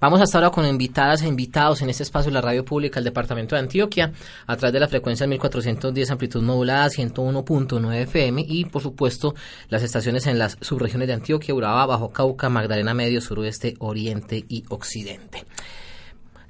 Vamos hasta ahora con invitadas e invitados en este espacio de la radio pública del Departamento de Antioquia a través de la frecuencia 1410 amplitud modulada 101.9 FM y por supuesto las estaciones en las subregiones de Antioquia, Urabá, Bajo Cauca, Magdalena Medio, Suroeste, Oriente y Occidente.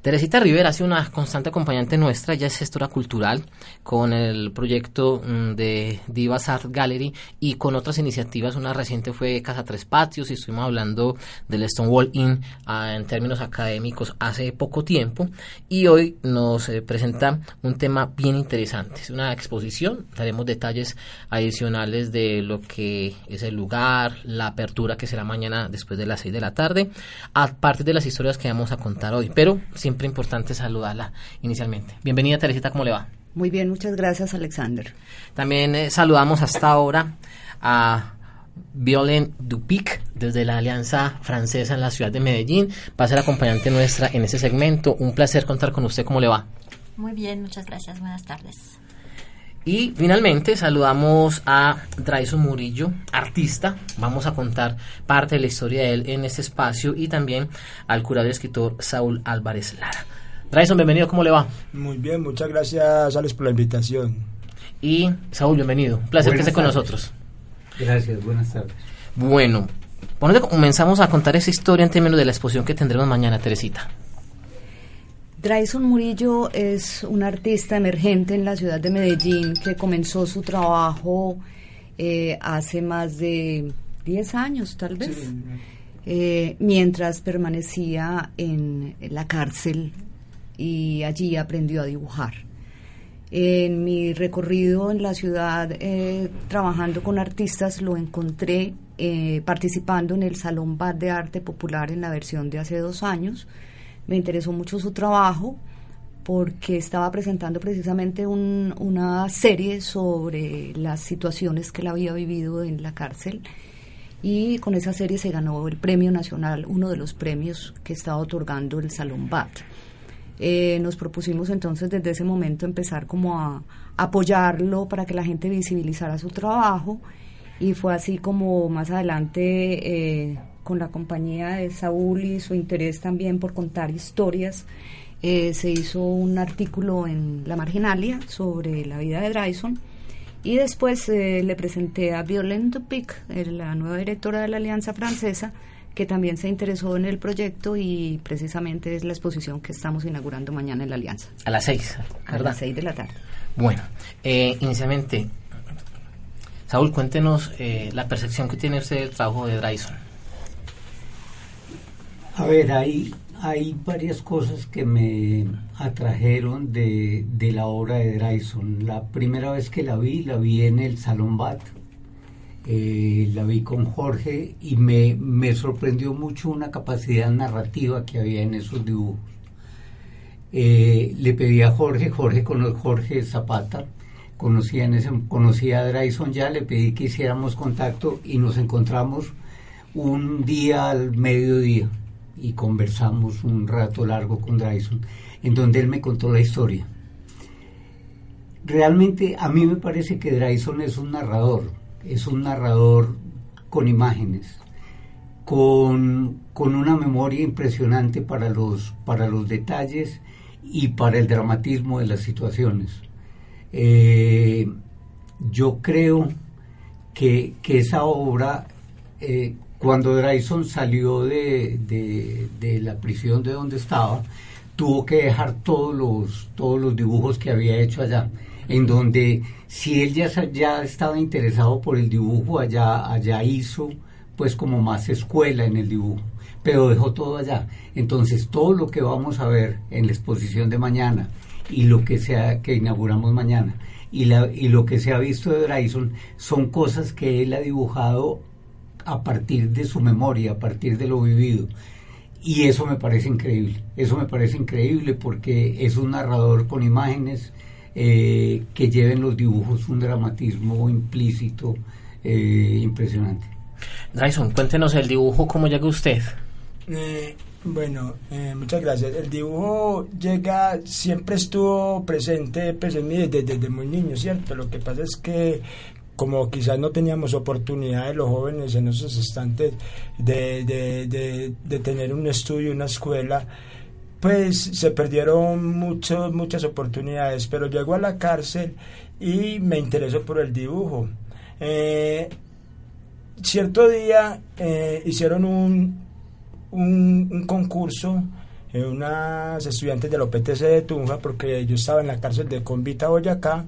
Teresita Rivera ha sido una constante acompañante nuestra, ella es gestora cultural con el proyecto mm, de Divas Art Gallery y con otras iniciativas. Una reciente fue Casa Tres Patios y estuvimos hablando del Stonewall Inn ah, en términos académicos hace poco tiempo y hoy nos eh, presenta un tema bien interesante. Es una exposición, daremos detalles adicionales de lo que es el lugar, la apertura que será mañana después de las 6 de la tarde, aparte de las historias que vamos a contar hoy. Pero siempre importante saludarla inicialmente. Bienvenida Teresita, ¿cómo le va? Muy bien, muchas gracias Alexander. También eh, saludamos hasta ahora a Violaine Dupic desde la Alianza Francesa en la ciudad de Medellín. Va a ser acompañante nuestra en este segmento. Un placer contar con usted. ¿Cómo le va? Muy bien, muchas gracias. Buenas tardes. Y finalmente saludamos a Drayson Murillo, artista. Vamos a contar parte de la historia de él en este espacio y también al curador y escritor Saúl Álvarez Lara. Drayson, bienvenido, ¿cómo le va? Muy bien, muchas gracias, Alex, por la invitación. Y Saúl, bienvenido. Un placer que esté con nosotros. Gracias, buenas tardes. Bueno, ¿por dónde comenzamos a contar esa historia en términos de la exposición que tendremos mañana, Teresita? Drayson Murillo es un artista emergente en la ciudad de Medellín que comenzó su trabajo eh, hace más de 10 años, tal vez, eh, mientras permanecía en la cárcel y allí aprendió a dibujar. En mi recorrido en la ciudad eh, trabajando con artistas lo encontré participando en el Salón Bad de Arte Popular en la versión de hace dos años me interesó mucho su trabajo porque estaba presentando precisamente una serie sobre las situaciones que él había vivido en la cárcel y con esa serie se ganó el premio nacional, uno de los premios que estaba otorgando el Salón BAT. Eh, nos propusimos entonces desde ese momento empezar como a apoyarlo para que la gente visibilizara su trabajo y fue así como más adelante eh, con la compañía de Saúl y su interés también por contar historias, eh, se hizo un artículo en La Marginalia sobre la vida de Drayson y después eh, le presenté a Violaine Dupic, la nueva directora de la Alianza Francesa, que también se interesó en el proyecto y precisamente es la exposición que estamos inaugurando mañana en la Alianza. A las seis, A las seis de la tarde. Bueno, eh, inicialmente, Saúl, cuéntenos la percepción que tiene usted del trabajo de Drayson. A ver, hay, hay varias cosas que me atrajeron de, la obra de Drayson. La primera vez que la vi, la vi en el Salón Bat. Eh, la vi con Jorge y me, me, sorprendió mucho una capacidad narrativa que había en esos dibujos. Eh, le pedí a Jorge, Jorge con Jorge Zapata, conocía, en ese, conocía a Drayson ya, le pedí que hiciéramos contacto y nos encontramos un día al mediodía y conversamos un rato largo con Drayson, en donde él me contó la historia. Realmente a mí me parece que Drayson es un narrador, es un narrador con imágenes, con, una memoria impresionante para los, para los detalles y para el dramatismo de las situaciones. Eh, yo creo que, esa obra eh, cuando Drayson salió de, de, la prisión de donde estaba, tuvo que dejar todos los, todos los dibujos que había hecho allá, en donde si él ya, ya estaba interesado por el dibujo, allá, allá hizo pues como más escuela en el dibujo, pero dejó todo allá. Entonces todo lo que vamos a ver en la exposición de mañana y lo que, sea, que inauguramos mañana y, la, y lo que se ha visto de Drayson son cosas que él ha dibujado a partir de su memoria, a partir de lo vivido. Y eso me parece increíble, eso me parece increíble porque es un narrador con imágenes eh, que lleven los dibujos un dramatismo implícito eh, impresionante. Dyson, cuéntenos el dibujo, ¿cómo llega usted? Eh, bueno, muchas gracias. El dibujo llega, siempre estuvo presente pues, en mí desde, muy niño, ¿cierto? Lo que pasa es que como quizás no teníamos oportunidad de los jóvenes en esos instantes de, de, de, tener un estudio, una escuela, pues se perdieron muchos, muchas oportunidades, pero llegó a la cárcel y me interesó por el dibujo. Eh, cierto día eh, hicieron un, un, concurso en unas estudiantes del OPTC de Tunja, porque yo estaba en la cárcel de Convita Boyacá,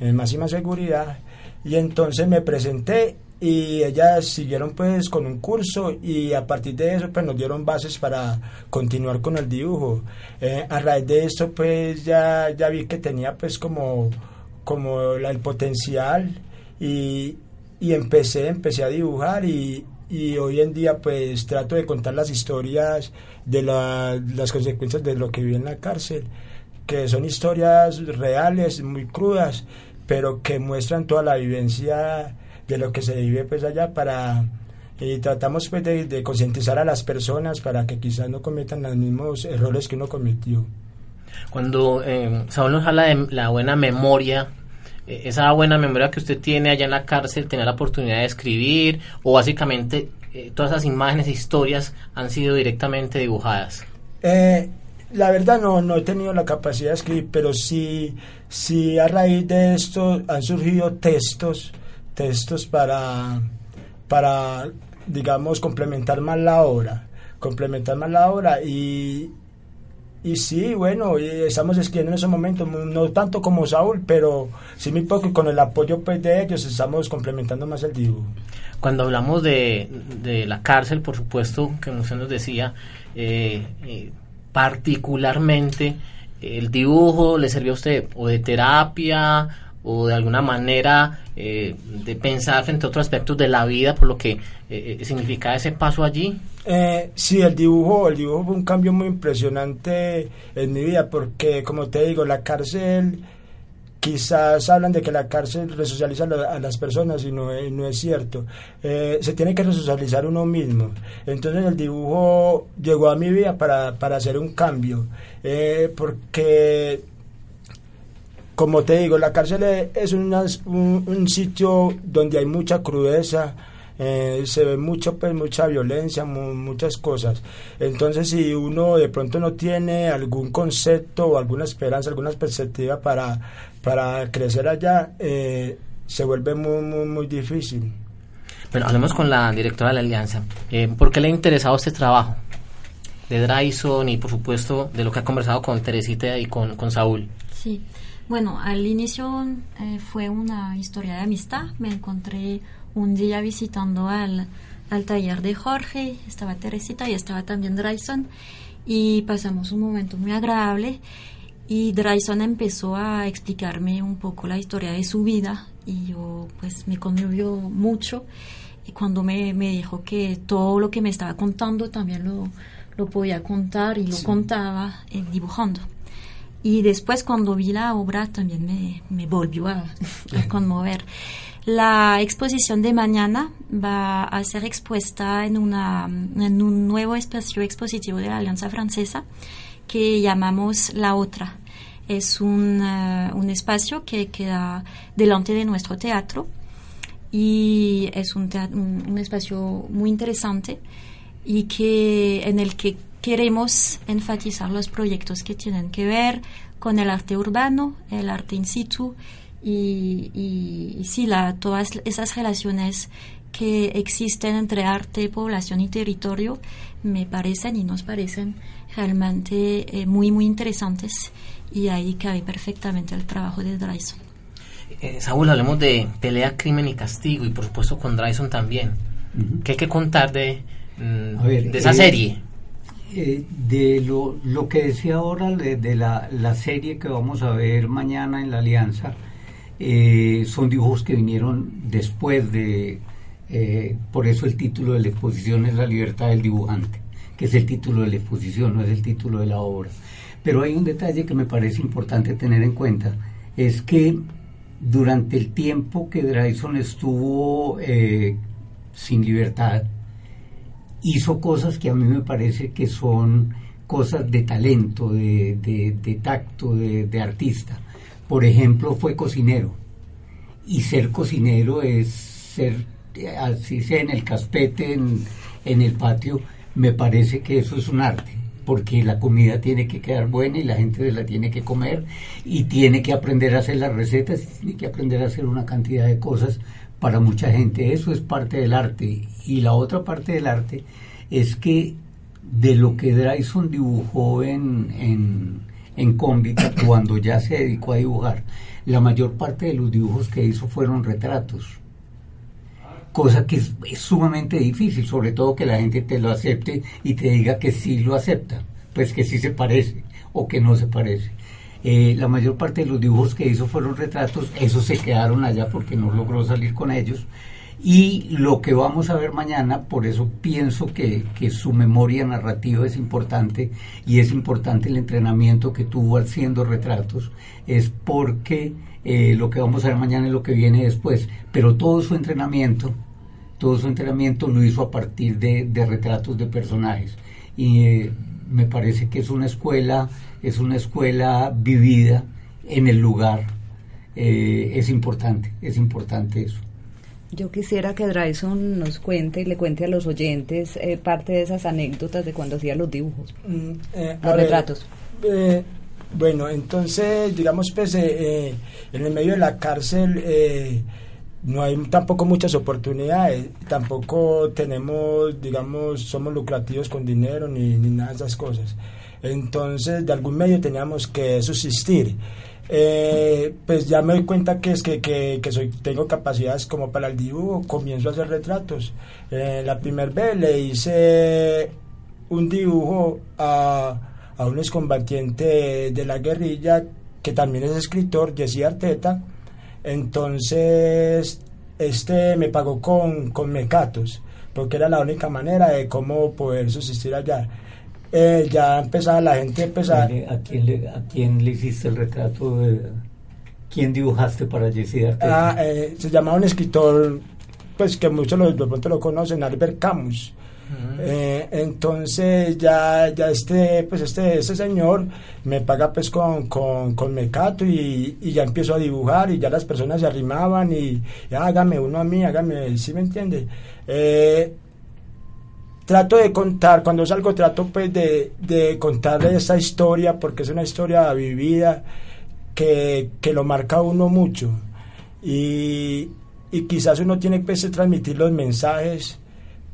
en máxima seguridad, y entonces me presenté y ellas siguieron pues con un curso y a partir de eso pues nos dieron bases para continuar con el dibujo. Eh, a raíz de esto pues ya, ya vi que tenía pues como, como el potencial y, y empecé, empecé a dibujar y, y hoy en día pues trato de contar las historias de las consecuencias de lo que viví en la cárcel, que son historias reales, muy crudas, pero que muestran toda la vivencia de lo que se vive pues allá para y tratamos pues de, concientizar a las personas para que quizás no cometan los mismos errores que uno cometió. Cuando eh, Saúl nos habla de la buena memoria, eh, esa buena memoria que usted tiene allá en la cárcel, tener la oportunidad de escribir o básicamente eh, todas esas imágenes e historias han sido directamente dibujadas. Eh, la verdad no, no he tenido la capacidad de escribir, pero sí, sí a raíz de esto han surgido textos, textos para, para digamos, complementar más la obra, complementar más la obra y, y sí, bueno, estamos escribiendo en ese momento, no tanto como Saúl, pero sí muy poco y con el apoyo pues, de ellos estamos complementando más el dibujo. Cuando hablamos de, de la cárcel, por supuesto, que usted nos decía, eh, eh, particularmente el dibujo le sirvió a usted o de terapia o de alguna manera eh, de pensar frente a otros aspectos de la vida, por lo que eh, eh, significa ese paso allí? Eh, sí, el dibujo, el dibujo fue un cambio muy impresionante en mi vida, porque como te digo, la cárcel, quizás hablan de que la cárcel resocializa a las personas y no, es cierto. se tiene que resocializar uno mismo. Entonces el dibujo llegó a mi vida para, para hacer un cambio, porque como te digo, la cárcel es un, sitio donde hay mucha crudeza, eh, se ve mucho, pues, mucha violencia, muchas cosas. Entonces, si uno de pronto no tiene algún concepto o alguna esperanza, alguna perspectiva para, para crecer allá, eh, se vuelve muy, muy, muy difícil. Bueno, hablemos con la directora de la Alianza. Eh, ¿Por qué le ha interesado este trabajo de Dryson y, por supuesto, de lo que ha conversado con Teresita y con, con Saúl? Sí. Bueno, al inicio eh, fue una historia de amistad. Me encontré un día visitando al, taller de Jorge, estaba Teresita y estaba también Dryson y pasamos un momento muy agradable y Dryson empezó a explicarme un poco la historia de su vida y yo pues me conmovió mucho y cuando me, dijo que todo lo que me estaba contando también lo, lo podía contar y lo contaba eh, dibujando. Y después cuando vi la obra también me, me volvió a, conmover. La exposición de mañana va a ser expuesta en, una, en un nuevo espacio expositivo de la Alianza Francesa que llamamos La Otra. Es un, eh, un espacio que queda delante de nuestro teatro y es un, un, un, espacio muy interesante y que en el que queremos enfatizar los proyectos que tienen que ver con el arte urbano, el arte in situ y, y, sí, la, todas esas relaciones que existen entre arte, población y territorio me parecen y nos parecen realmente eh, muy, muy interesantes y ahí cabe perfectamente el trabajo de Dryson. Eh, Saúl, hablemos de pelea, crimen y castigo y por supuesto con Dryson también. ¿Qué hay que contar de, mm, de esa eh, serie? Eh, de lo, lo, que decía ahora de, la, la, serie que vamos a ver mañana en la Alianza, eh, son dibujos que vinieron después de, eh, por eso el título de la exposición es La libertad del dibujante, que es el título de la exposición, no es el título de la obra. Pero hay un detalle que me parece importante tener en cuenta, es que durante el tiempo que Drayson estuvo sin libertad, hizo cosas que a mí me parece que son cosas de talento, de, tacto, de, artista. Por ejemplo, fue cocinero y ser cocinero es ser, así sea en el caspete, en, en el patio, me parece que eso es un arte porque la comida tiene que quedar buena y la gente la tiene que comer y tiene que aprender a hacer las recetas y tiene que aprender a hacer una cantidad de cosas para mucha gente. Eso es parte del arte. Y la otra parte del arte es que de lo que Drayson dibujó en, en, en Cómbita cuando ya se dedicó a dibujar, la mayor parte de los dibujos que hizo fueron retratos cosa que es, sumamente difícil, sobre todo que la gente te lo acepte y te diga que sí lo acepta, pues que sí se parece o que no se parece. Eh, la mayor parte de los dibujos que hizo fueron retratos, esos se quedaron allá porque no logró salir con ellos. Y lo que vamos a ver mañana, por eso pienso que, que su memoria narrativa es importante y es importante el entrenamiento que tuvo haciendo retratos, es porque eh, lo que vamos a ver mañana es lo que viene después. Pero todo su entrenamiento todo su entrenamiento lo hizo a partir de, retratos de personajes. Y eh, me parece que es una escuela, es una escuela vivida en el lugar. Eh, es importante, es importante eso. Yo quisiera que Drayson nos cuente y le cuente a los oyentes eh, parte de esas anécdotas de cuando hacía los dibujos, mm, los retratos. bueno, entonces, digamos, pues, en el medio de la cárcel no hay tampoco muchas oportunidades, tampoco tenemos, digamos, somos lucrativos con dinero ni, ni nada de esas cosas. Entonces, de algún medio teníamos que subsistir. Eh, pues ya me doy cuenta que es que, que, soy, tengo capacidades como para el dibujo, comienzo a hacer retratos. Eh, la primera vez le hice un dibujo a, a un excombatiente de la guerrilla que también es escritor, Jesse Arteta, entonces, este me pagó con, con mecatos, porque era la única manera de cómo poder subsistir allá. Eh, ya empezaba la gente empezar. ¿A quién, le, ¿A quién le hiciste el retrato? De, ¿Quién dibujaste para Jesse Ah, eh, se llamaba un escritor, pues que muchos lo, de pronto lo conocen, Albert Camus. Eh, entonces ya, ya este, pues este, este señor me paga pues con, con, con mecato y, y, ya empiezo a dibujar y ya las personas se arrimaban y, hágame uno a mí, hágame, ¿sí me entiende? Eh, trato de contar, cuando salgo trato pues de, de contarle esta historia porque es una historia vivida que, que lo marca uno mucho. Y, y quizás uno tiene pues, que transmitir los mensajes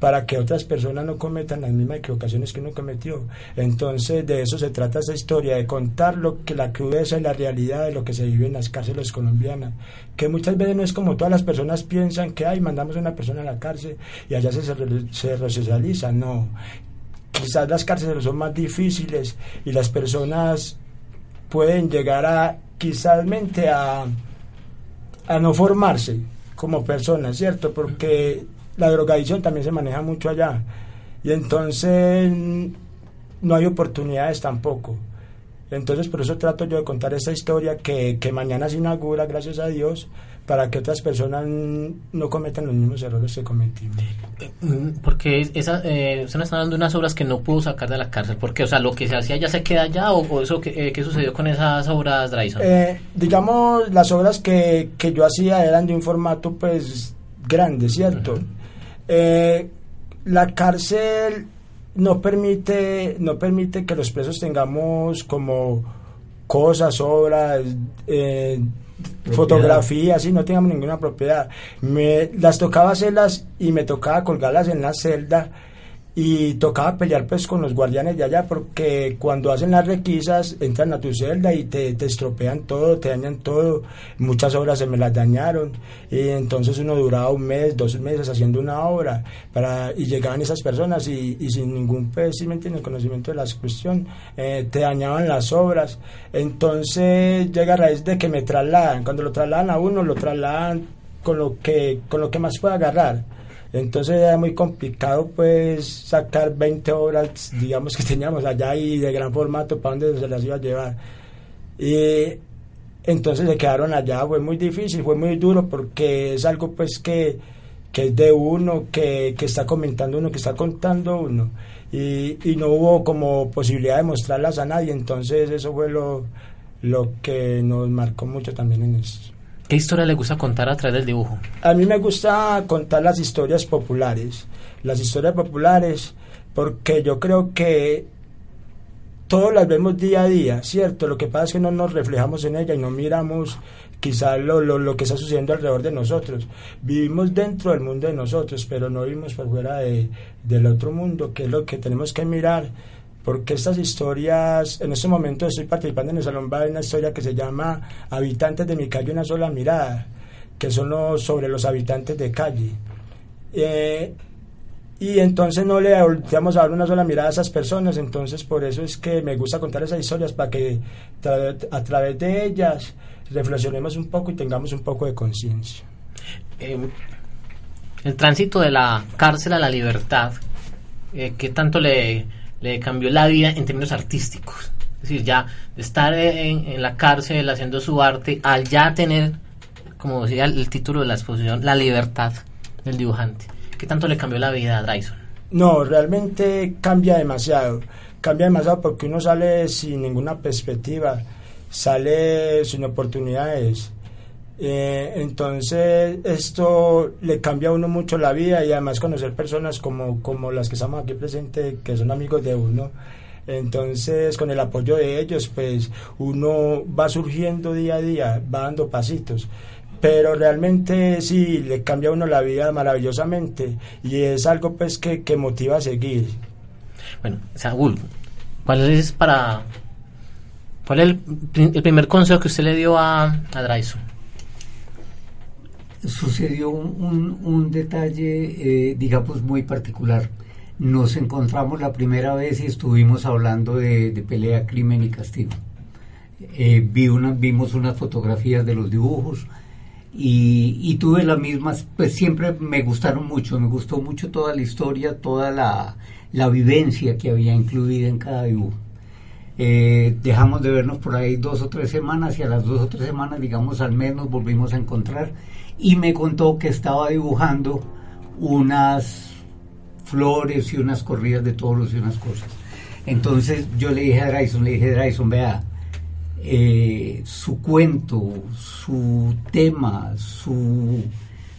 para que otras personas no cometan las mismas equivocaciones que uno cometió. Entonces de eso se trata esa historia, de contar lo que la crudeza y la realidad de lo que se vive en las cárceles colombianas, que muchas veces no es como todas las personas piensan que, ay, mandamos a una persona a la cárcel y allá se, se resocializa, no. Quizás las cárceles son más difíciles y las personas pueden llegar a, quizás mente a, a no formarse como personas, ¿cierto? Porque la drogadicción también se maneja mucho allá. Y entonces no hay oportunidades tampoco. Entonces por eso trato yo de contar esta historia que, que mañana se inaugura, gracias a Dios, para que otras personas no cometan los mismos errores que cometimos. Porque esa, eh, usted está dando unas obras que no pudo sacar de la cárcel. porque O sea, lo que se hacía ya se queda allá o, eso que, eh, ¿qué sucedió con esas obras, Dryson? Eh, digamos, las obras que, que yo hacía eran de un formato pues grande, ¿cierto? Eh, la cárcel no permite, no permite que los presos tengamos como cosas, obras, eh, fotografías, y no tengamos ninguna propiedad. Me, las tocaba hacerlas y me tocaba colgarlas en la celda y tocaba pelear pues con los guardianes de allá porque cuando hacen las requisas entran a tu celda y te, te estropean todo, te dañan todo, muchas obras se me las dañaron. Y entonces uno duraba un mes, dos meses haciendo una obra para, y llegaban esas personas y, y sin ningún pues, si me conocimiento de la cuestión, eh, te dañaban las obras, entonces llega a raíz de que me trasladan, cuando lo trasladan a uno lo trasladan con lo que, con lo que más puede agarrar entonces era muy complicado pues sacar 20 obras, digamos que teníamos allá y de gran formato para donde se las iba a llevar. Y entonces se quedaron allá, fue muy difícil, fue muy duro porque es algo pues que, que es de uno, que, que está comentando uno, que está contando uno. Y, y no hubo como posibilidad de mostrarlas a nadie, entonces eso fue lo, lo que nos marcó mucho también en eso. ¿Qué historia le gusta contar a través del dibujo? A mí me gusta contar las historias populares, las historias populares, porque yo creo que todos las vemos día a día, ¿cierto? Lo que pasa es que no nos reflejamos en ella y no miramos quizá lo, lo, lo que está sucediendo alrededor de nosotros. Vivimos dentro del mundo de nosotros, pero no vivimos por fuera de, del otro mundo, que es lo que tenemos que mirar porque estas historias, en este momento estoy participando en el Salón de una historia que se llama Habitantes de mi calle, una sola mirada, que son los, sobre los habitantes de calle. Eh, y entonces no le volteamos a dar una sola mirada a esas personas, entonces por eso es que me gusta contar esas historias, para que a través de ellas reflexionemos un poco y tengamos un poco de conciencia. Eh, el tránsito de la cárcel a la libertad, eh, ¿qué tanto le le cambió la vida en términos artísticos. Es decir, ya estar en, la cárcel haciendo su arte, al ya tener, como decía el, título de la exposición, la libertad del dibujante. ¿Qué tanto le cambió la vida a Dryson? No, realmente cambia demasiado. Cambia demasiado porque uno sale sin ninguna perspectiva, sale sin oportunidades eh, entonces esto le cambia a uno mucho la vida y además conocer personas como, como las que estamos aquí presentes, que son amigos de uno. Entonces, con el apoyo de ellos, pues uno va surgiendo día a día, va dando pasitos. Pero realmente sí, le cambia a uno la vida maravillosamente y es algo pues que, que motiva a seguir. Bueno, Saúl, ¿cuál es para cuál es el, primer consejo que usted le dio a, a Dryson? Sucedió un, un, detalle, eh, digamos, muy particular. Nos encontramos la primera vez y estuvimos hablando de, pelea, crimen y castigo. Eh, vi una, vimos unas fotografías de los dibujos y, y, tuve las mismas, pues siempre me gustaron mucho, me gustó mucho toda la historia, toda la, la vivencia que había incluida en cada dibujo. Eh, dejamos de vernos por ahí dos o tres semanas y a las dos o tres semanas, digamos, al menos volvimos a encontrar y me contó que estaba dibujando unas flores y unas corridas de toros y unas cosas. Entonces yo le dije a Dryson, le dije, Dryson, vea, eh, su cuento, su tema, su,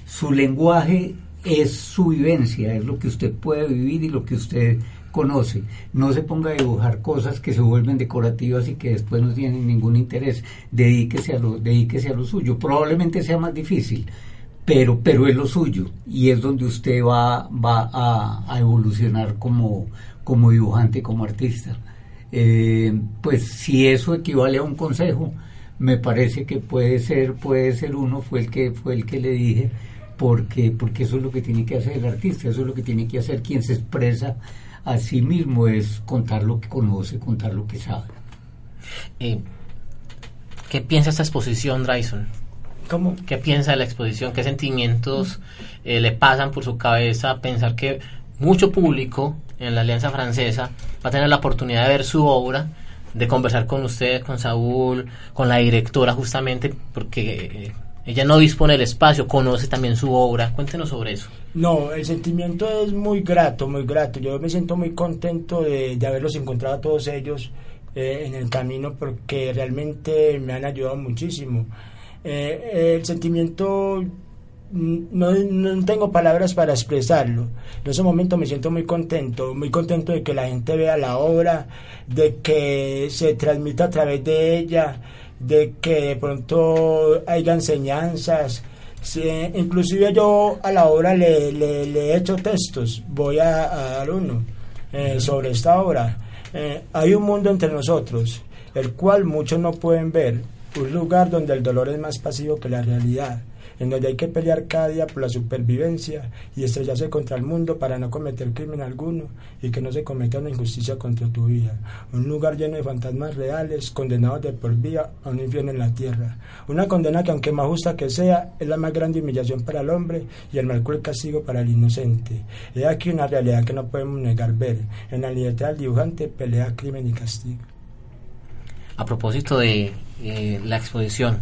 su lenguaje es su vivencia, es lo que usted puede vivir y lo que usted conoce. No se ponga a dibujar cosas que se vuelven decorativas y que después no tienen ningún interés. Dedíquese a lo, dedíquese a lo suyo. Probablemente sea más difícil, pero, pero es lo suyo y es donde usted va, va a, evolucionar como, como dibujante, como artista. Eh, pues si eso equivale a un consejo, me parece que puede ser, puede ser uno, fue el que, fue el que le dije, porque, porque eso es lo que tiene que hacer el artista, eso es lo que tiene que hacer quien se expresa sí mismo es contar lo que conoce, contar lo que sabe. Eh, ¿Qué piensa esta exposición, Dryson? ¿Cómo? ¿Qué piensa de la exposición? ¿Qué sentimientos eh, le pasan por su cabeza pensar que mucho público en la Alianza Francesa va a tener la oportunidad de ver su obra, de conversar con usted, con Saúl, con la directora justamente, porque eh, ella no dispone del espacio, conoce también su obra. Cuéntenos sobre eso. No, el sentimiento es muy grato, muy grato. Yo me siento muy contento de, haberlos encontrado a todos ellos eh, en el camino porque realmente me han ayudado muchísimo. Eh, el sentimiento mm, no, no, tengo palabras para expresarlo. En ese momento me siento muy contento, muy contento de que la gente vea la obra, de que se transmita a través de ella de que de pronto haya enseñanzas. inclusive yo a la obra le, he hecho textos, voy a, dar uno eh, sobre esta obra. Eh, hay un mundo entre nosotros, el cual muchos no pueden ver, un lugar donde el dolor es más pasivo que la realidad en donde hay que pelear cada día por la supervivencia y estrellarse contra el mundo para no cometer crimen alguno y que no se cometa una injusticia contra tu vida. Un lugar lleno de fantasmas reales, condenados de por vida a un infierno en la tierra. Una condena que aunque más justa que sea, es la más grande humillación para el hombre y el mal cruel castigo para el inocente. He aquí una realidad que no podemos negar ver. En la libertad del dibujante pelea crimen y castigo. A propósito de eh, la exposición,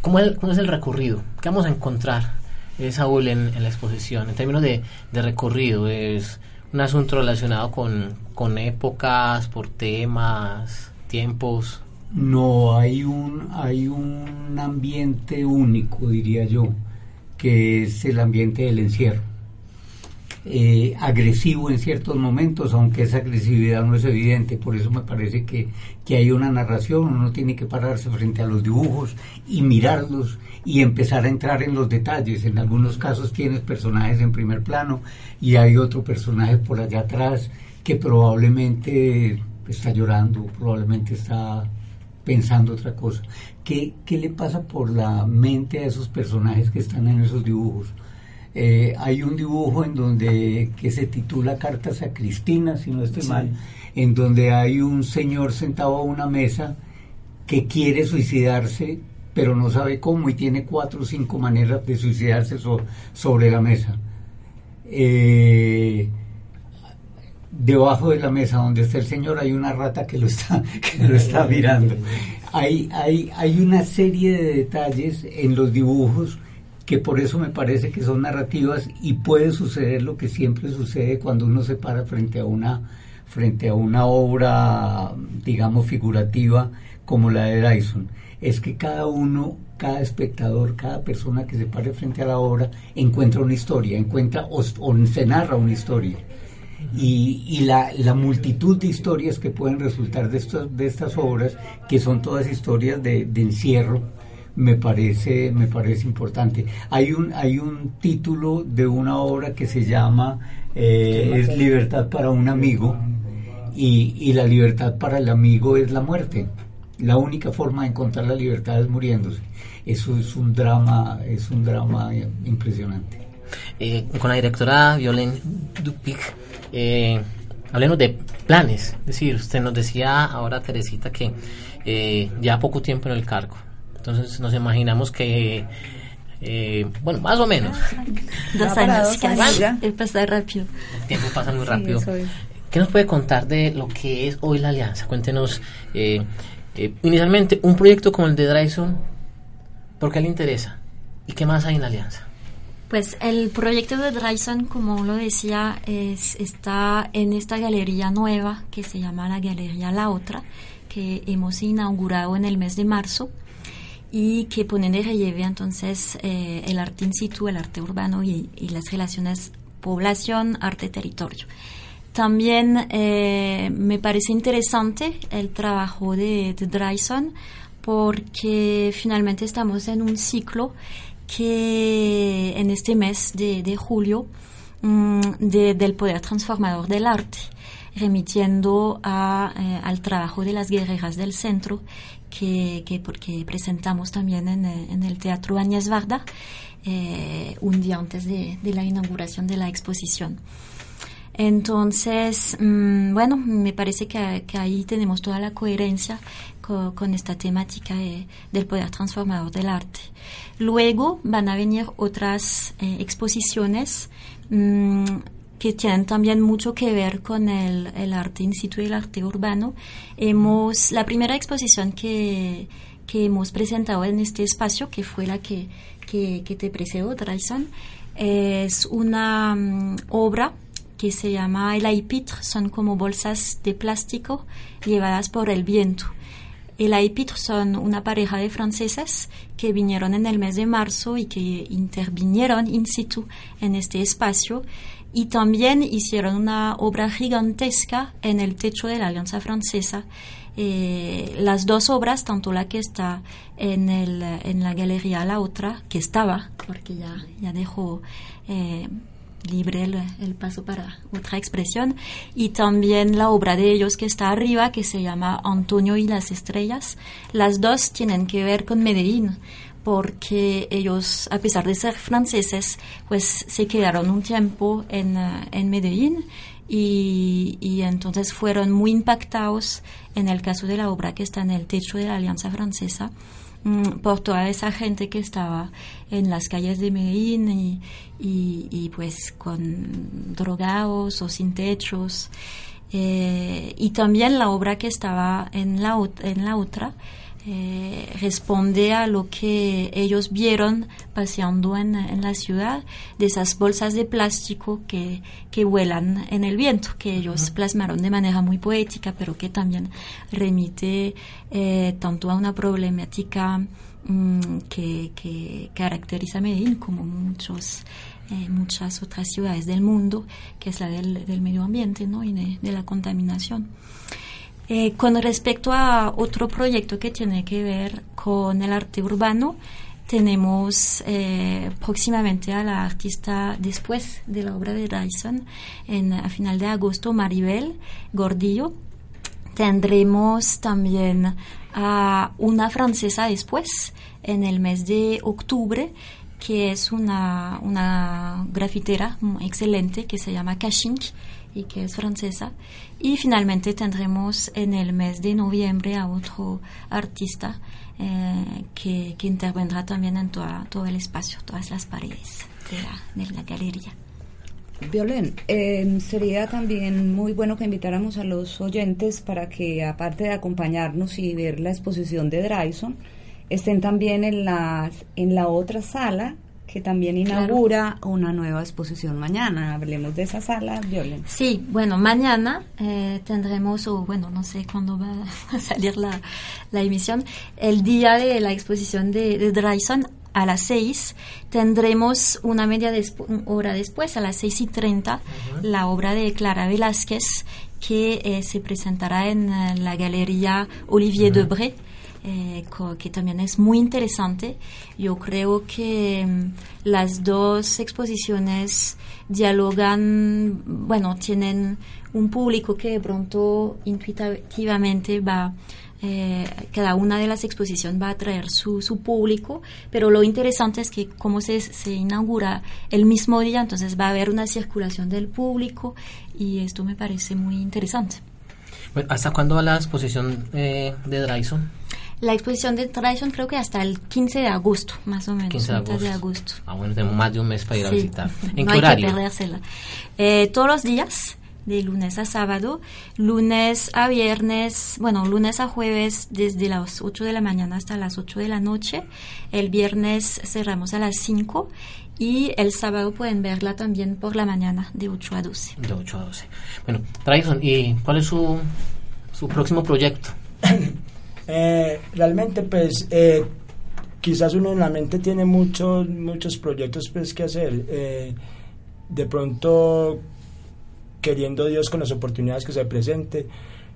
¿Cómo es, es el recorrido? ¿Qué vamos a encontrar, eh, Saúl, en, en, la exposición? En términos de, de, recorrido, ¿es un asunto relacionado con, con épocas, por temas, tiempos? No, hay un, hay un ambiente único, diría yo, que es el ambiente del encierro. Eh, agresivo en ciertos momentos, aunque esa agresividad no es evidente. Por eso me parece que, que hay una narración, uno tiene que pararse frente a los dibujos y mirarlos y empezar a entrar en los detalles. En algunos casos tienes personajes en primer plano y hay otro personaje por allá atrás que probablemente está llorando, probablemente está pensando otra cosa. ¿Qué, ¿Qué, le pasa por la mente a esos personajes que están en esos dibujos? Eh, hay un dibujo en donde que se titula Cartas a Cristina, si no estoy mal, en donde hay un señor sentado a una mesa que quiere suicidarse, pero no sabe cómo y tiene cuatro o cinco maneras de suicidarse sobre la mesa. Eh, debajo de la mesa donde está el señor hay una rata que lo está, que lo está mirando. Hay, hay, hay una serie de detalles en los dibujos que por eso me parece que son narrativas y puede suceder lo que siempre sucede cuando uno se para frente a una frente a una obra digamos figurativa como la de Dyson. Es que cada uno cada espectador cada persona que se pare frente a la obra encuentra una historia encuentra o, se narra una historia. Y, la, la, multitud de historias que pueden resultar de, estas de estas obras, que son todas historias de, de encierro, me parece, me parece importante. Hay un, hay un título de una obra que se llama eh, Es Libertad para un amigo y, y la libertad para el amigo es la muerte. La única forma de encontrar la libertad es muriéndose. Eso es un drama, es un drama impresionante. Eh, con la directora Violén Dupic, eh, hablemos de planes. Es decir, usted nos decía ahora, Teresita, que eh, ya poco tiempo en el cargo. Entonces nos imaginamos que, eh, bueno, más o menos. Dos años, casi. El pasa rápido. El tiempo pasa muy rápido. ¿Qué nos puede contar de lo que es hoy la alianza? Cuéntenos, eh, eh, inicialmente, un proyecto como el de Dryson, ¿por qué le interesa? ¿Y qué más hay en la alianza? Pues el proyecto de Dryson, como lo decía, es, está en esta galería nueva que se llama la Galería La Otra, que hemos inaugurado en el mes de marzo y que ponen de relieve entonces eh, el arte in situ, el arte urbano y, las relaciones población, arte, territorio. También eh, me parece interesante el trabajo de, de Dryson porque finalmente estamos en un ciclo que en este mes de, de julio mm, del poder transformador del arte remitiendo a, eh, al trabajo de las guerreras del centro que, que porque presentamos también en, eh, el Teatro Áñez Varda eh, un día antes de, la inauguración de la exposición. Entonces, mmm, bueno, me parece que, ahí tenemos toda la coherencia con, esta temática de, del poder transformador del arte. Luego van a venir otras eh, exposiciones mmm, que tienen también mucho que ver con el, el, arte in situ y el arte urbano. Hemos, la primera exposición que, que hemos presentado en este espacio, que fue la que, que, que te precedió, Drayson, es una um, obra que se llama El aipitre, son como bolsas de plástico llevadas por el viento. El aipitre son una pareja de franceses que vinieron en el mes de marzo y que intervinieron in situ en este espacio y también hicieron una obra gigantesca en el techo de la Alianza Francesa. Eh, las dos obras, tanto la que está en, el, en la galería, la otra, que estaba, porque ya, ya dejó eh, libre el, el, paso para otra expresión, y también la obra de ellos que está arriba, que se llama Antonio y las estrellas. Las dos tienen que ver con Medellín porque ellos, a pesar de ser franceses, pues se quedaron un tiempo en, uh, en Medellín y, y, entonces fueron muy impactados en el caso de la obra que está en el techo de la Alianza Francesa um, por toda esa gente que estaba en las calles de Medellín y, y, y pues con drogados o sin techos. Eh, y también la obra que estaba en la, en la otra, eh, responde a lo que ellos vieron paseando en, en, la ciudad, de esas bolsas de plástico que, que vuelan en el viento, que ellos plasmaron de manera muy poética, pero que también remite eh, tanto a una problemática mm, que, que, caracteriza a Medellín como muchos eh, muchas otras ciudades del mundo, que es la del, del medio ambiente ¿no? y de, de la contaminación. Eh, con respecto a otro proyecto que tiene que ver con el arte urbano, tenemos eh, próximamente a la artista después de la obra de Dyson, en, a final de agosto, Maribel Gordillo. Tendremos también a una francesa después, en el mes de octubre, que es una, una grafitera excelente que se llama Kashink y que es francesa. Y finalmente tendremos en el mes de noviembre a otro artista eh, que, que, intervendrá también en toda, todo el espacio, todas las paredes de la, de la galería. Violén, eh, sería también muy bueno que invitáramos a los oyentes para que, aparte de acompañarnos y ver la exposición de Dryson, estén también en, las, en la otra sala que también inaugura claro. una nueva exposición mañana. Hablemos de esa sala, Violen. Sí, bueno, mañana eh, tendremos, o bueno, no sé cuándo va a salir la, la emisión, el día de la exposición de, de Dryson a las 6 tendremos una media hora después, a las 6 y 30, uh -huh. la obra de Clara Velázquez que eh, se presentará en uh, la galería Olivier uh -huh. Debré. Eh, que también es muy interesante. Yo creo que um, las dos exposiciones dialogan, bueno, tienen un público que de pronto intuitivamente va, eh, cada una de las exposiciones va a traer su, su, público, pero lo interesante es que como se, se inaugura el mismo día, entonces va a haber una circulación del público y esto me parece muy interesante. ¿Hasta cuándo va la exposición eh, de Dryson? La exposición de Tradition creo que hasta el 15 de agosto, más o menos. 15 de agosto. De agosto. Ah, bueno, tenemos más de un mes para ir sí. a visitar. ¿En no qué horario? Hay que perdérsela. Eh, todos los días, de lunes a sábado, lunes a viernes, bueno, lunes a jueves desde las 8 de la mañana hasta las 8 de la noche. El viernes cerramos a las 5 y el sábado pueden verla también por la mañana de 8 a 12. De 8 a 12. Bueno, Tradition, ¿y cuál es su, su próximo proyecto? Eh, realmente pues eh, quizás uno en la mente tiene muchos muchos proyectos pues que hacer. Eh, de pronto queriendo Dios con las oportunidades que se presente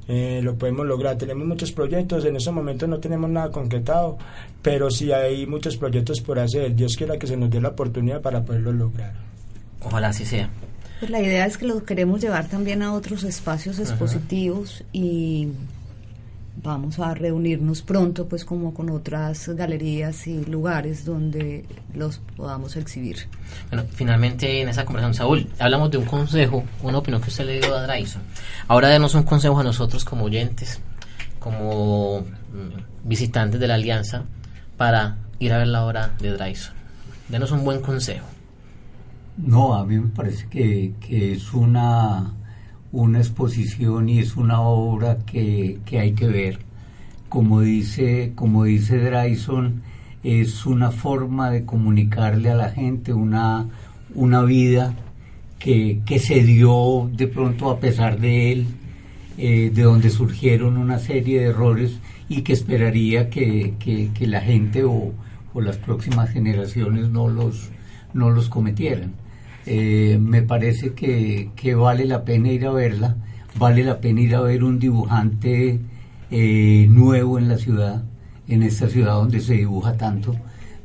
lo podemos lograr. Tenemos muchos proyectos en estos momentos no tenemos nada concretado pero sí hay muchos proyectos por hacer. Dios quiera que se nos dé la oportunidad para poderlo lograr. Ojalá así sea. Pues la idea es que lo queremos llevar también a otros espacios expositivos -huh. y vamos a reunirnos pronto pues como con otras galerías y lugares donde los podamos exhibir. Bueno, finalmente en esa conversación, Saúl, hablamos de un consejo, una opinión que usted le dio a Dryson. Ahora denos un consejo a nosotros como oyentes, como visitantes de la Alianza, para ir a ver la obra de Dryson. Denos un buen consejo. No, a mí me parece que, que es una una exposición y es una obra que, que, hay que ver. Como dice, como dice Dryson, es una forma de comunicarle a la gente una, una vida que, que se dio de pronto a pesar de él, eh, de donde surgieron una serie de errores y que esperaría que, que, que la gente o, o, las próximas generaciones no los, no los cometieran. Eh, me parece que, que, vale la pena ir a verla, vale la pena ir a ver un dibujante eh, nuevo en la ciudad, en esta ciudad donde se dibuja tanto,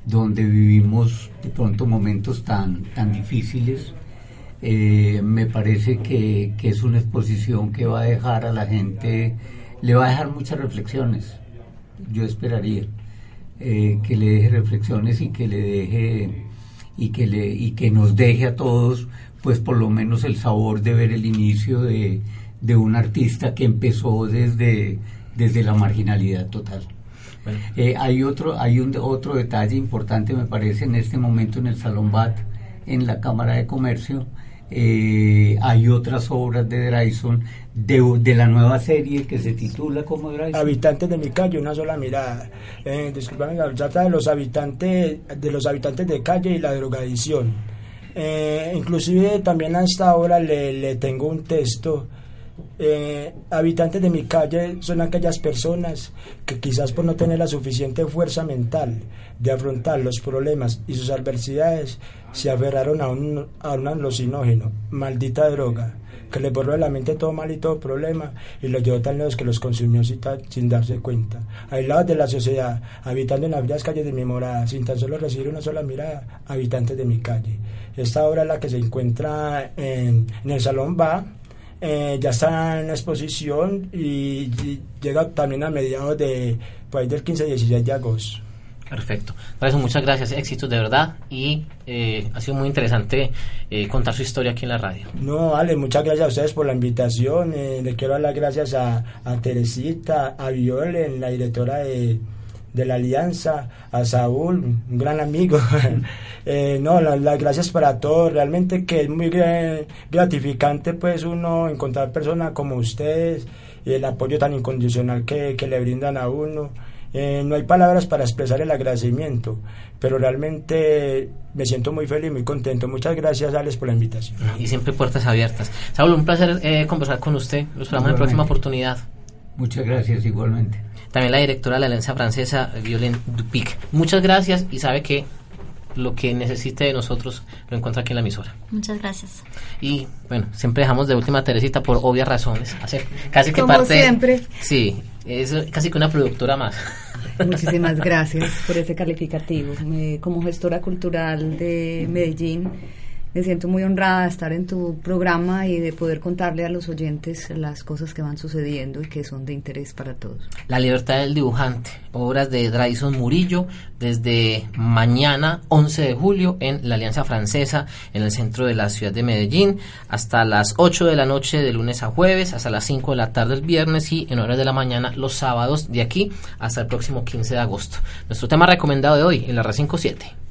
donde vivimos de pronto momentos tan, tan difíciles. Eh, me parece que, que, es una exposición que va a dejar a la gente, le va a dejar muchas reflexiones, yo esperaría, que le deje reflexiones y que le deje y que, le, y que nos deje a todos, pues por lo menos el sabor de ver el inicio de, de un artista que empezó desde, desde la marginalidad total. Bueno. Eh, hay otro, hay un otro detalle importante, me parece, en este momento en el Salón BAT, en la Cámara de Comercio, eh, hay otras obras de Drayson de, de, la nueva serie que se titula como Drayson. Habitantes de mi calle, una sola mirada. Eh, disculpame, trata de los habitantes de los habitantes de calle y la drogadicción. Eh, inclusive también hasta ahora le, le tengo un texto eh, habitantes de mi calle son aquellas personas que quizás por no tener la suficiente fuerza mental de afrontar los problemas y sus adversidades se aferraron a un, a un alucinógeno, maldita droga, que le borró de la mente todo mal y todo problema y los llevó tan lejos que los consumió sin, darse cuenta. Aislados de la sociedad, habitando en las calles de mi morada, sin tan solo recibir una sola mirada, habitantes de mi calle. Esta obra es la que se encuentra en, en el Salón Va, eh, ya está en exposición y, llega también a mediados de pues, del 15-16 de agosto. Perfecto. Por eso, muchas gracias, éxitos de verdad. Y eh, ha sido muy interesante eh, contar su historia aquí en la radio. No, vale, muchas gracias a ustedes por la invitación. le quiero dar las gracias a, a Teresita, a Violen, la directora de, de la Alianza, a Saúl, un gran amigo. eh, no, las gracias para todos. Realmente que es muy gratificante pues uno encontrar personas como ustedes y el apoyo tan incondicional que, que le brindan a uno. Eh, no hay palabras para expresar el agradecimiento, pero realmente me siento muy feliz y muy contento. Muchas gracias, Alex, por la invitación. Y siempre puertas abiertas. Saúl, un placer eh, conversar con usted. Los esperamos en la próxima oportunidad. Muchas gracias, igualmente también la directora de la Alianza Francesa, Violaine Dupic. Muchas gracias y sabe que lo que necesite de nosotros lo encuentra aquí en la emisora. Muchas gracias. Y bueno, siempre dejamos de última Teresita por obvias razones. Hace casi que Como parte. siempre. Sí, es casi que una productora más. Muchísimas gracias por ese calificativo. Me, como gestora cultural de Medellín, me siento muy honrada de estar en tu programa y de poder contarle a los oyentes las cosas que van sucediendo y que son de interés para todos. La libertad del dibujante, obras de Drayson Murillo, desde mañana 11 de julio en la Alianza Francesa, en el centro de la ciudad de Medellín, hasta las 8 de la noche de lunes a jueves, hasta las 5 de la tarde el viernes y en horas de la mañana los sábados de aquí hasta el próximo 15 de agosto. Nuestro tema recomendado de hoy en la R57.